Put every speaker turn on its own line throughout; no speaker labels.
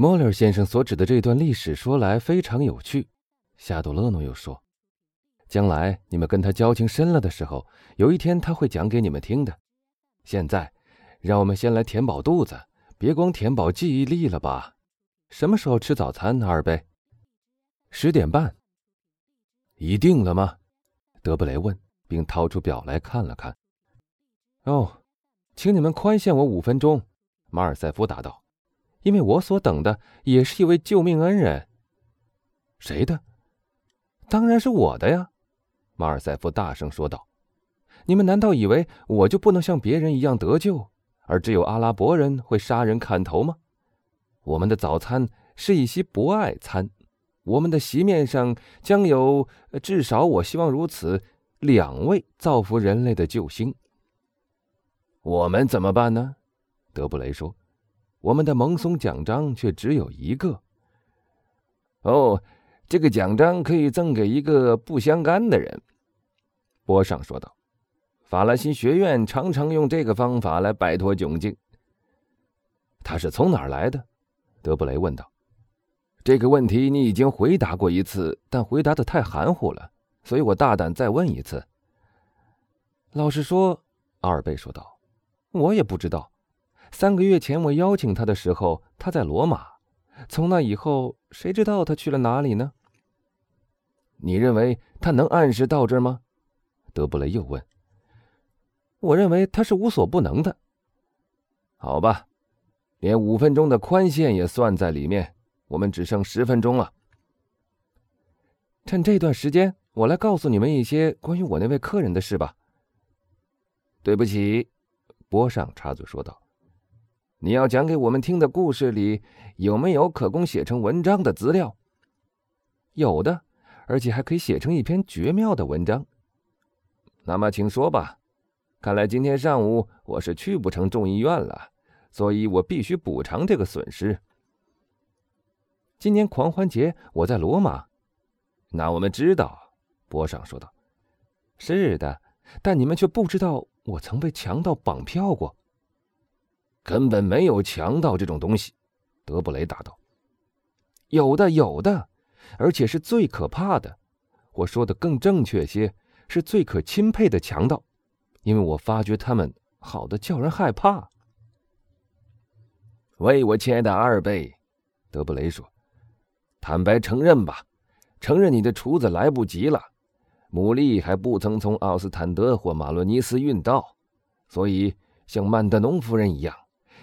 莫勒先生所指的这段历史说来非常有趣，夏多勒诺又说：“将来你们跟他交情深了的时候，有一天他会讲给你们听的。现在，让我们先来填饱肚子，别光填饱记忆力了吧？什么时候吃早餐，二贝？十点半。一定了吗？”德布雷问，并掏出表来看了看。“哦，请你们宽限我五分钟。”马尔塞夫答道。因为我所等的也是一位救命恩人。谁的？当然是我的呀！马尔塞夫大声说道。你们难道以为我就不能像别人一样得救，而只有阿拉伯人会杀人砍头吗？我们的早餐是一席博爱餐，我们的席面上将有至少，我希望如此，两位造福人类的救星。我们怎么办呢？德布雷说。我们的蒙松奖章却只有一个。哦，这个奖章可以赠给一个不相干的人。”波尚说道，“法兰西学院常常用这个方法来摆脱窘境。”他是从哪儿来的？”德布雷问道。“这个问题你已经回答过一次，但回答的太含糊了，所以我大胆再问一次。”老实说，阿尔贝说道，“我也不知道。”三个月前我邀请他的时候，他在罗马。从那以后，谁知道他去了哪里呢？你认为他能按时到这儿吗？德布雷又问。我认为他是无所不能的。好吧，连五分钟的宽限也算在里面。我们只剩十分钟了。趁这段时间，我来告诉你们一些关于我那位客人的事吧。对不起，波上插嘴说道。你要讲给我们听的故事里有没有可供写成文章的资料？有的，而且还可以写成一篇绝妙的文章。那么，请说吧。看来今天上午我是去不成众议院了，所以我必须补偿这个损失。今年狂欢节我在罗马。那我们知道，波上说道。是的，但你们却不知道我曾被强盗绑票过。根本没有强盗这种东西，德布雷答道。有的，有的，而且是最可怕的。我说的更正确些，是最可钦佩的强盗，因为我发觉他们好的叫人害怕。喂，我亲爱的阿尔贝，德布雷说：“坦白承认吧，承认你的厨子来不及了，牡蛎还不曾从奥斯坦德或马洛尼斯运到，所以像曼德农夫人一样。”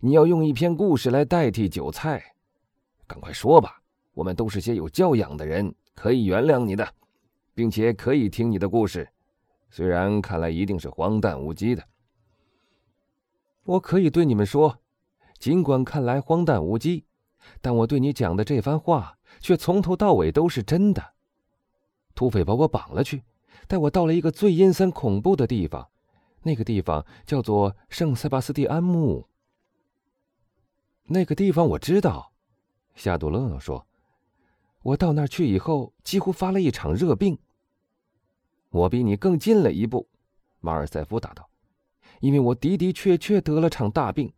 你要用一篇故事来代替韭菜，赶快说吧！我们都是些有教养的人，可以原谅你的，并且可以听你的故事，虽然看来一定是荒诞无稽的。我可以对你们说，尽管看来荒诞无稽，但我对你讲的这番话却从头到尾都是真的。土匪把我绑了去，带我到了一个最阴森恐怖的地方，那个地方叫做圣塞巴斯蒂安墓。那个地方我知道，夏杜勒诺说：“我到那儿去以后，几乎发了一场热病。”我比你更近了一步，马尔塞夫答道：“因为我的的确确得了场大病。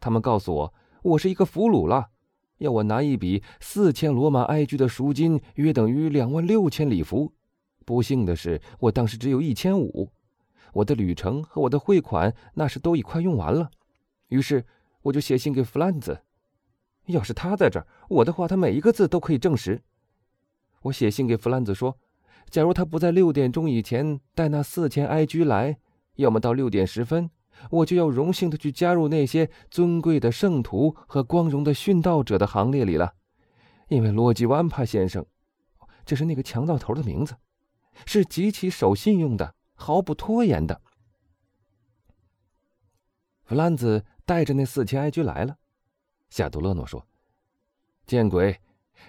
他们告诉我，我是一个俘虏了，要我拿一笔四千罗马埃居的赎金，约等于两万六千里弗。不幸的是，我当时只有一千五，我的旅程和我的汇款那时都已快用完了。于是。”我就写信给弗兰兹，要是他在这儿，我的话他每一个字都可以证实。我写信给弗兰兹说，假如他不在六点钟以前带那四千埃居来，要么到六点十分，我就要荣幸的去加入那些尊贵的圣徒和光荣的殉道者的行列里了，因为罗吉万帕先生，这是那个强盗头的名字，是极其守信用的，毫不拖延的。弗兰兹。带着那四千埃居来了，夏多勒诺说：“见鬼！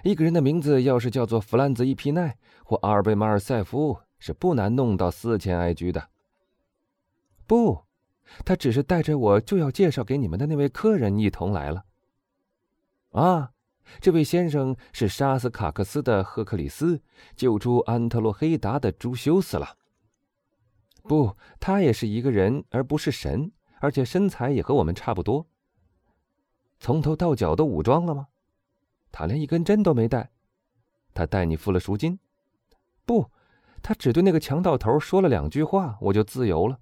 一个人的名字要是叫做弗兰兹·伊皮奈或阿尔贝马尔塞夫，是不难弄到四千埃居的。不，他只是带着我就要介绍给你们的那位客人一同来了。啊，这位先生是杀死卡克斯的赫克里斯，救出安特洛黑达的朱修斯了。不，他也是一个人，而不是神。”而且身材也和我们差不多。从头到脚都武装了吗？他连一根针都没带。他带你付了赎金？不，他只对那个强盗头说了两句话，我就自由了。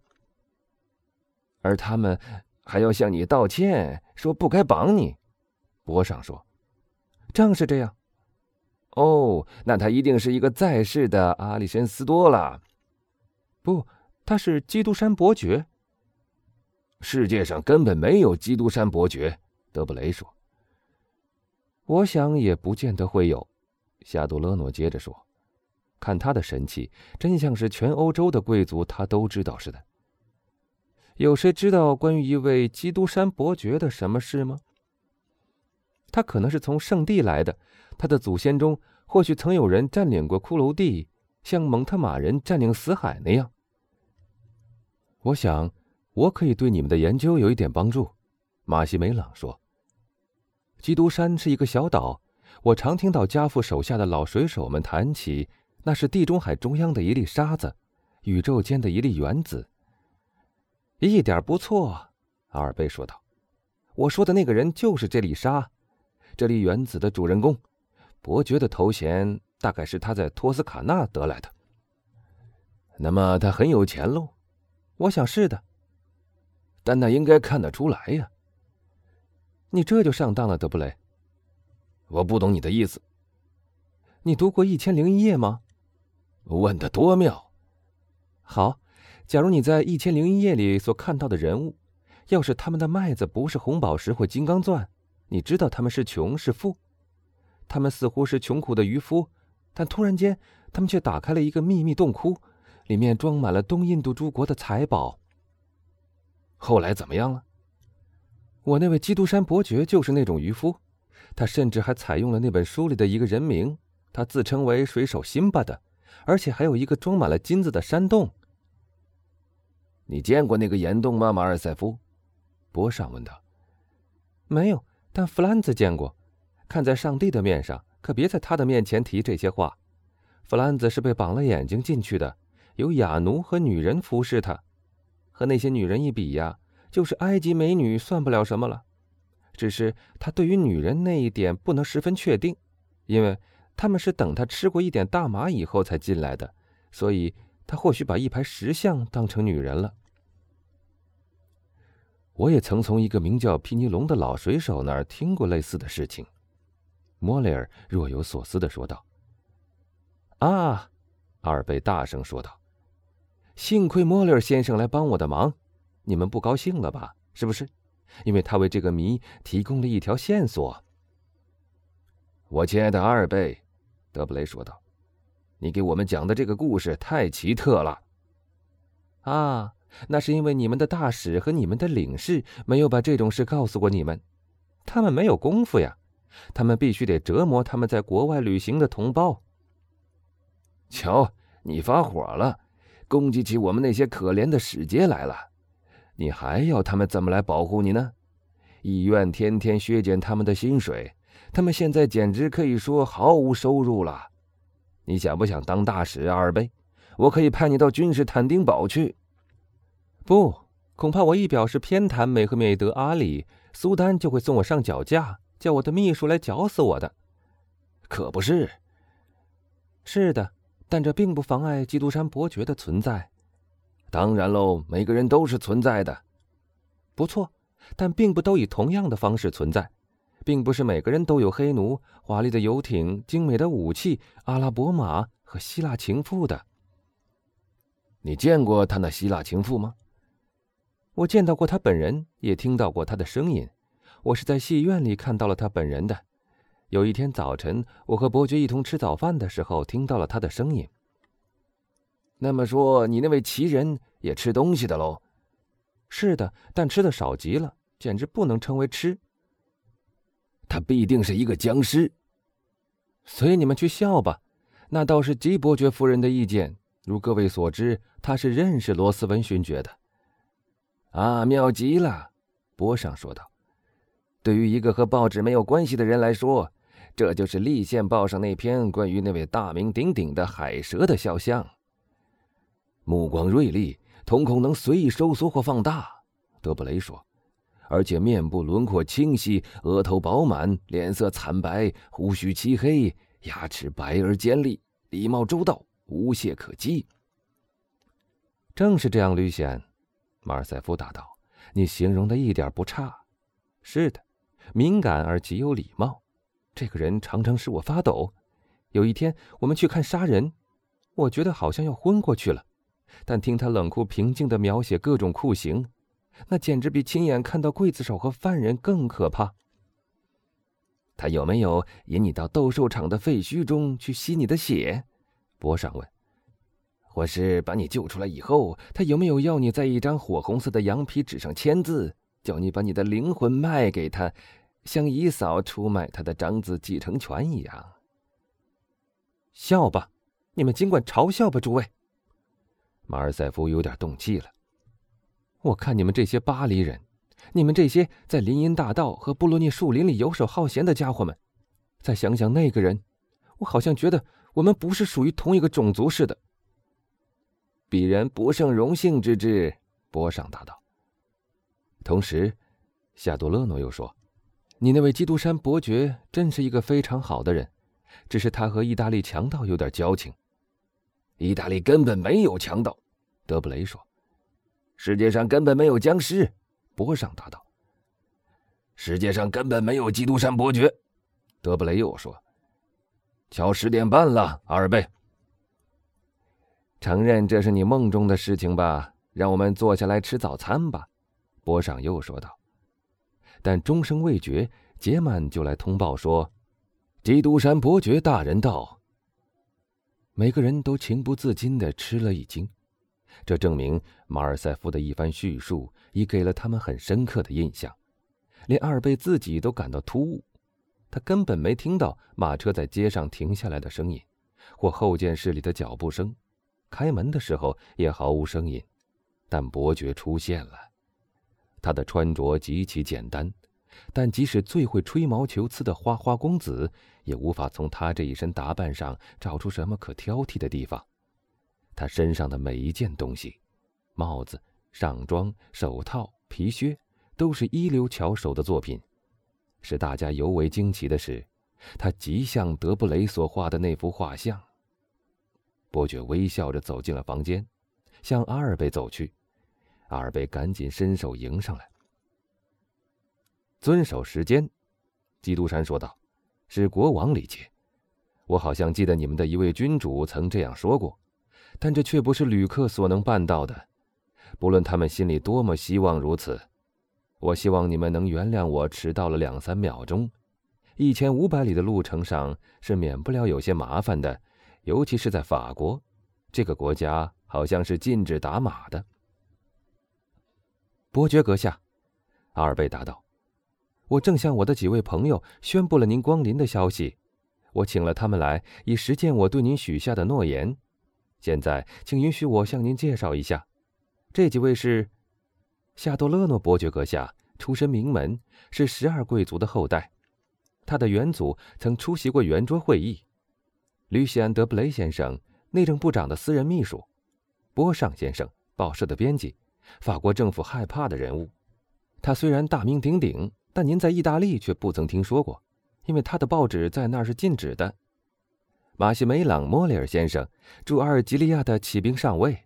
而他们还要向你道歉，说不该绑你。
博尚说：“正是这样。”
哦，那他一定是一个在世的阿里申斯多了。
不，他是基督山伯爵。
世界上根本没有基督山伯爵，德布雷说。
我想也不见得会有，夏杜勒诺接着说。看他的神气，真像是全欧洲的贵族他都知道似的。有谁知道关于一位基督山伯爵的什么事吗？他可能是从圣地来的，他的祖先中或许曾有人占领过骷髅地，像蒙特马人占领死海那样。我想，我可以对你们的研究有一点帮助。”马西梅朗说。“基督山是一个小岛，我常听到家父手下的老水手们谈起，那是地中海中央的一粒沙子，宇宙间的一粒原子。”一点不错，阿尔贝说道。“我说的那个人就是这粒沙。”这粒原子的主人公，伯爵的头衔大概是他在托斯卡纳得来的。
那么他很有钱喽？
我想是的，
但那应该看得出来呀。
你这就上当了，德布雷。
我不懂你的意思。
你读过《一千零一夜》吗？
问的多妙。
好，假如你在《一千零一夜》里所看到的人物，要是他们的麦子不是红宝石或金刚钻。你知道他们是穷是富，他们似乎是穷苦的渔夫，但突然间，他们却打开了一个秘密洞窟，里面装满了东印度诸国的财宝。
后来怎么样了？
我那位基督山伯爵就是那种渔夫，他甚至还采用了那本书里的一个人名，他自称为水手辛巴的，而且还有一个装满了金子的山洞。
你见过那个岩洞吗，马尔塞夫？
博尚问道。没有。但弗兰兹见过，看在上帝的面上，可别在他的面前提这些话。弗兰兹是被绑了眼睛进去的，有哑奴和女人服侍他，和那些女人一比呀，就是埃及美女算不了什么了。只是他对于女人那一点不能十分确定，因为他们是等他吃过一点大麻以后才进来的，所以他或许把一排石像当成女人了。我也曾从一个名叫皮尼龙的老水手那儿听过类似的事情，莫雷尔若有所思的说道。“啊！”阿尔贝大声说道，“幸亏莫雷尔先生来帮我的忙，你们不高兴了吧？是不是？因为他为这个谜提供了一条线索。”
我亲爱的阿尔贝，德布雷说道，“你给我们讲的这个故事太奇特了。”
啊！那是因为你们的大使和你们的领事没有把这种事告诉过你们，他们没有功夫呀，他们必须得折磨他们在国外旅行的同胞。
瞧，你发火了，攻击起我们那些可怜的使节来了，你还要他们怎么来保护你呢？医院天天削减他们的薪水，他们现在简直可以说毫无收入了。你想不想当大使，阿尔贝？我可以派你到君士坦丁堡去。
不，恐怕我一表示偏袒美和美德阿里，苏丹就会送我上绞架，叫我的秘书来绞死我的。
可不是。
是的，但这并不妨碍基督山伯爵的存在。
当然喽，每个人都是存在的。
不错，但并不都以同样的方式存在，并不是每个人都有黑奴、华丽的游艇、精美的武器、阿拉伯马和希腊情妇的。
你见过他那希腊情妇吗？
我见到过他本人，也听到过他的声音。我是在戏院里看到了他本人的。有一天早晨，我和伯爵一同吃早饭的时候，听到了他的声音。
那么说，你那位奇人也吃东西的喽？
是的，但吃的少极了，简直不能称为吃。
他必定是一个僵尸。
随你们去笑吧，那倒是吉伯爵夫人的意见。如各位所知，他是认识罗斯文勋爵的。
啊，妙极了，波尚说道。对于一个和报纸没有关系的人来说，这就是《立宪报》上那篇关于那位大名鼎鼎的海蛇的肖像。目光锐利，瞳孔能随意收缩或放大。德布雷说：“而且面部轮廓清晰，额头饱满，脸色惨白，胡须漆黑，牙齿白而尖利，礼貌周到，无懈可击。
正是这样，吕显，马尔塞夫答道：“你形容的一点不差。是的，敏感而极有礼貌。这个人常常使我发抖。有一天，我们去看杀人，我觉得好像要昏过去了。但听他冷酷平静的描写各种酷刑，那简直比亲眼看到刽子手和犯人更可怕。
他有没有引你到斗兽场的废墟中去吸你的血？”博尚问。或是把你救出来以后，他有没有要你在一张火红色的羊皮纸上签字，叫你把你的灵魂卖给他，像姨嫂出卖他的长子继承权一样？
笑吧，你们尽管嘲笑吧，诸位。马尔塞夫有点动气了。我看你们这些巴黎人，你们这些在林荫大道和布洛涅树林里游手好闲的家伙们，再想想那个人，我好像觉得我们不是属于同一个种族似的。
鄙人不胜荣幸之至，波上答道。
同时，夏多勒诺又说：“你那位基督山伯爵真是一个非常好的人，只是他和意大利强盗有点交情。”
意大利根本没有强盗，德布雷说：“世界上根本没有僵尸。”波上答道：“世界上根本没有基督山伯爵。”德布雷又说：“瞧，十点半了，阿尔贝。”
承认这是你梦中的事情吧，让我们坐下来吃早餐吧。”波尚又说道。但钟声未绝，杰曼就来通报说：“基督山伯爵大人到。”每个人都情不自禁地吃了一惊，这证明马尔塞夫的一番叙述已给了他们很深刻的印象，连阿尔贝自己都感到突兀，他根本没听到马车在街上停下来的声音，或后见室里的脚步声。开门的时候也毫无声音，但伯爵出现了。他的穿着极其简单，但即使最会吹毛求疵的花花公子，也无法从他这一身打扮上找出什么可挑剔的地方。他身上的每一件东西，帽子、上装、手套、皮靴，都是一流巧手的作品。使大家尤为惊奇的是，他极像德布雷所画的那幅画像。伯爵微笑着走进了房间，向阿尔贝走去。阿尔贝赶紧伸手迎上来。遵守时间，基督山说道：“是国王礼节。我好像记得你们的一位君主曾这样说过，但这却不是旅客所能办到的。不论他们心里多么希望如此，我希望你们能原谅我迟到了两三秒钟。一千五百里的路程上是免不了有些麻烦的。”尤其是在法国，这个国家好像是禁止打马的。伯爵阁下，阿尔贝答道：“我正向我的几位朋友宣布了您光临的消息，我请了他们来，以实践我对您许下的诺言。现在，请允许我向您介绍一下，这几位是夏多勒诺伯爵阁下，出身名门，是十二贵族的后代，他的远祖曾出席过圆桌会议。”吕西安·德布雷先生，内政部长的私人秘书；波尚先生，报社的编辑，法国政府害怕的人物。他虽然大名鼎鼎，但您在意大利却不曾听说过，因为他的报纸在那儿是禁止的。马西梅朗·莫里尔先生，驻阿尔及利亚的骑兵上尉。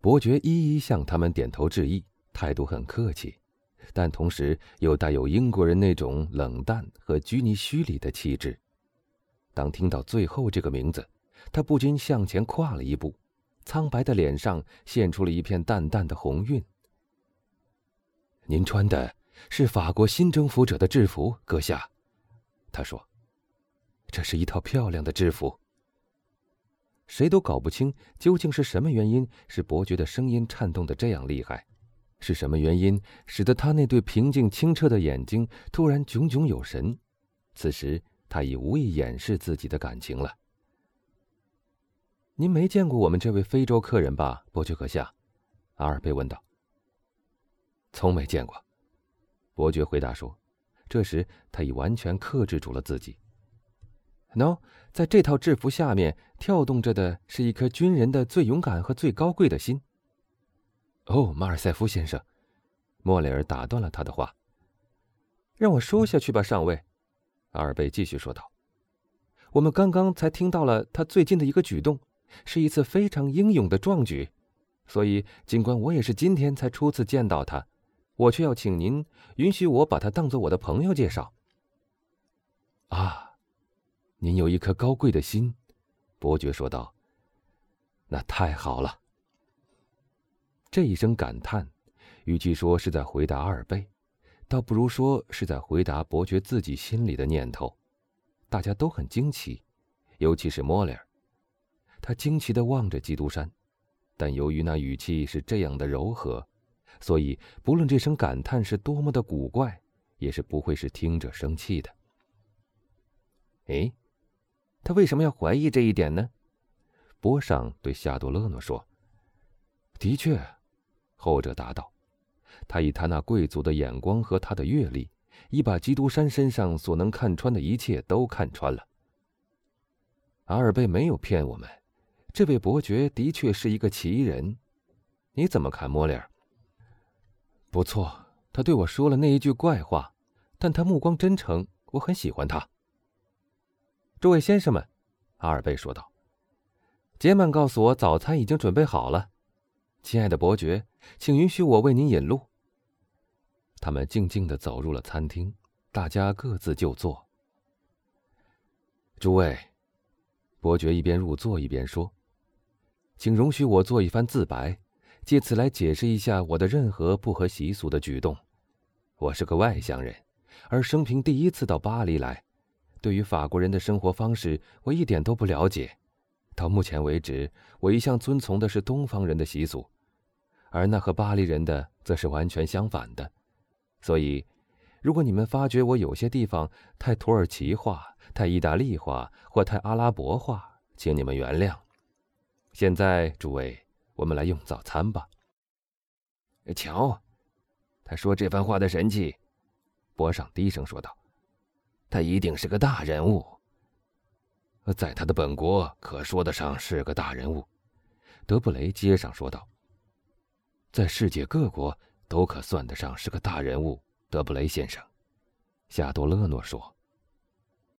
伯爵一一向他们点头致意，态度很客气，但同时又带有英国人那种冷淡和拘泥虚礼的气质。当听到最后这个名字，他不禁向前跨了一步，苍白的脸上现出了一片淡淡的红晕。您穿的是法国新征服者的制服，阁下，他说：“这是一套漂亮的制服。”谁都搞不清究竟是什么原因使伯爵的声音颤动的这样厉害，是什么原因使得他那对平静清澈的眼睛突然炯炯有神？此时。他已无意掩饰自己的感情了。您没见过我们这位非洲客人吧，伯爵阁下？阿尔贝问道。从没见过，伯爵回答说。这时他已完全克制住了自己。喏，在这套制服下面跳动着的是一颗军人的最勇敢和最高贵的心。哦，马尔塞夫先生，莫雷尔打断了他的话：“让我说下去吧，上尉。”阿尔贝继续说道：“我们刚刚才听到了他最近的一个举动，是一次非常英勇的壮举。所以，尽管我也是今天才初次见到他，我却要请您允许我把他当做我的朋友介绍。”啊，您有一颗高贵的心，伯爵说道。那太好了。这一声感叹，与其说是在回答阿尔贝，倒不如说是在回答伯爵自己心里的念头。大家都很惊奇，尤其是莫里尔。他惊奇的望着基督山，但由于那语气是这样的柔和，所以不论这声感叹是多么的古怪，也是不会使听者生气的。哎，他为什么要怀疑这一点呢？波上对夏多勒诺说：“的确。”后者答道：“他以他那贵族的眼光和他的阅历，已把基督山身上所能看穿的一切都看穿了。阿尔贝没有骗我们，这位伯爵的确是一个奇人。你怎么看，莫里尔？不错，他对我说了那一句怪话，但他目光真诚，我很喜欢他。”诸位先生们，阿尔贝说道：“杰曼告诉我，早餐已经准备好了。亲爱的伯爵，请允许我为您引路。”他们静静的走入了餐厅，大家各自就坐。诸位，伯爵一边入座一边说：“请容许我做一番自白，借此来解释一下我的任何不合习俗的举动。我是个外乡人，而生平第一次到巴黎来。”对于法国人的生活方式，我一点都不了解。到目前为止，我一向遵从的是东方人的习俗，而那和巴黎人的则是完全相反的。所以，如果你们发觉我有些地方太土耳其化、太意大利化或太阿拉伯化，请你们原谅。现在，诸位，我们来用早餐吧。
瞧，他说这番话的神气，博尚低声说道。他一定是个大人物，
在他的本国可说得上是个大人物。德布雷接上说道：“在世界各国都可算得上是个大人物。”德布雷先生，夏多勒诺说。